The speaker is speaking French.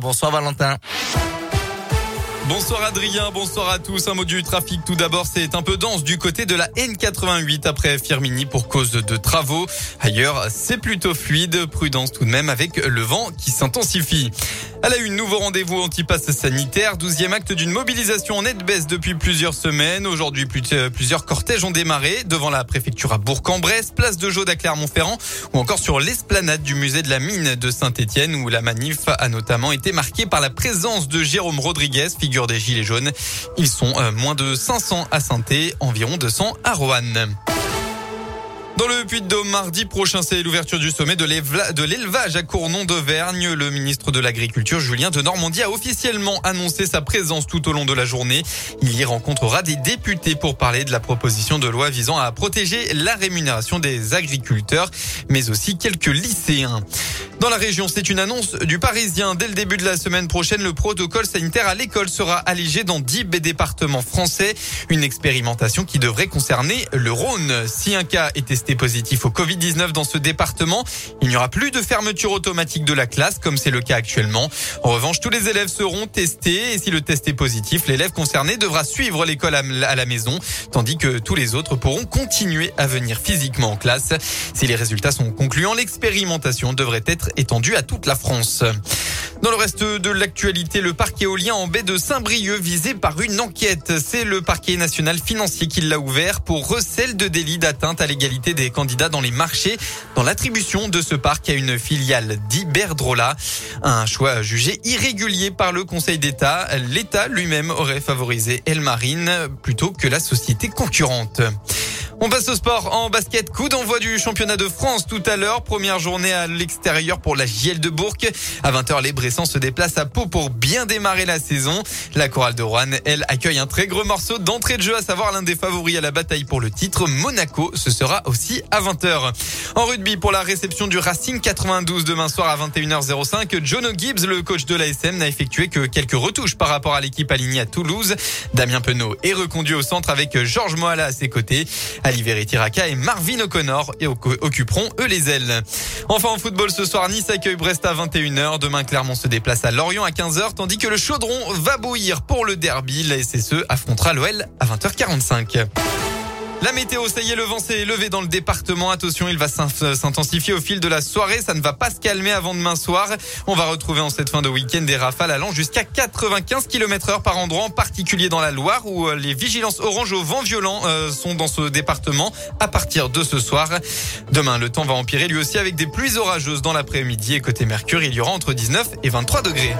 Bonsoir Valentin. Bonsoir Adrien, bonsoir à tous. Un mot du trafic tout d'abord, c'est un peu dense du côté de la N88 après Firmini pour cause de travaux. Ailleurs, c'est plutôt fluide. Prudence tout de même avec le vent qui s'intensifie. Elle a eu un nouveau rendez-vous anti-pass sanitaire, 12e acte d'une mobilisation en nette baisse depuis plusieurs semaines. Aujourd'hui, plusieurs cortèges ont démarré devant la préfecture à Bourg-en-Bresse, place de Jaude à Clermont-Ferrand ou encore sur l'esplanade du musée de la mine de Saint-Étienne où la manif a notamment été marquée par la présence de Jérôme Rodriguez, figure des Gilets jaunes. Ils sont euh, moins de 500 à saint environ 200 à Roanne. Dans le Puy-de-Dôme, mardi prochain, c'est l'ouverture du sommet de l'élevage à Cournon d'Auvergne. Le ministre de l'Agriculture, Julien de Normandie, a officiellement annoncé sa présence tout au long de la journée. Il y rencontrera des députés pour parler de la proposition de loi visant à protéger la rémunération des agriculteurs, mais aussi quelques lycéens. Dans la région, c'est une annonce du Parisien. Dès le début de la semaine prochaine, le protocole sanitaire à l'école sera allégé dans 10 départements français. Une expérimentation qui devrait concerner le Rhône. Si un cas est testé positif au Covid-19 dans ce département, il n'y aura plus de fermeture automatique de la classe comme c'est le cas actuellement. En revanche, tous les élèves seront testés et si le test est positif, l'élève concerné devra suivre l'école à la maison, tandis que tous les autres pourront continuer à venir physiquement en classe. Si les résultats sont concluants, l'expérimentation devrait être étendu à toute la France. Dans le reste de l'actualité, le parc éolien en baie de Saint-Brieuc visé par une enquête. C'est le parquet national financier qui l'a ouvert pour recel de délit d'atteinte à l'égalité des candidats dans les marchés dans l'attribution de ce parc à une filiale d'Iberdrola. Un choix jugé irrégulier par le Conseil d'État. L'État lui-même aurait favorisé Elmarine plutôt que la société concurrente. On passe au sport en basket. Coup d'envoi du championnat de France tout à l'heure. Première journée à l'extérieur pour la JL de Bourg. À 20h, les Bressans se déplacent à Pau pour bien démarrer la saison. La chorale de Rouen, elle, accueille un très gros morceau d'entrée de jeu, à savoir l'un des favoris à la bataille pour le titre, Monaco. Ce sera aussi à 20h. En rugby, pour la réception du Racing 92 demain soir à 21h05, John Gibbs, le coach de l'ASM, n'a effectué que quelques retouches par rapport à l'équipe alignée à Toulouse. Damien Penaud est reconduit au centre avec Georges Moala à ses côtés. Ali Tiraka et Marvin O'Connor occuperont eux les ailes. Enfin en football ce soir, Nice accueille Brest à 21h. Demain, Clermont se déplace à Lorient à 15h, tandis que le Chaudron va bouillir pour le derby. La SSE affrontera l'OL à 20h45. La météo, ça y est, le vent s'est élevé dans le département. Attention, il va s'intensifier au fil de la soirée. Ça ne va pas se calmer avant demain soir. On va retrouver en cette fin de week-end des rafales allant jusqu'à 95 km heure par endroit, en particulier dans la Loire où euh, les vigilances orange au vent violent euh, sont dans ce département à partir de ce soir. Demain, le temps va empirer lui aussi avec des pluies orageuses dans l'après-midi et côté Mercure, il y aura entre 19 et 23 degrés.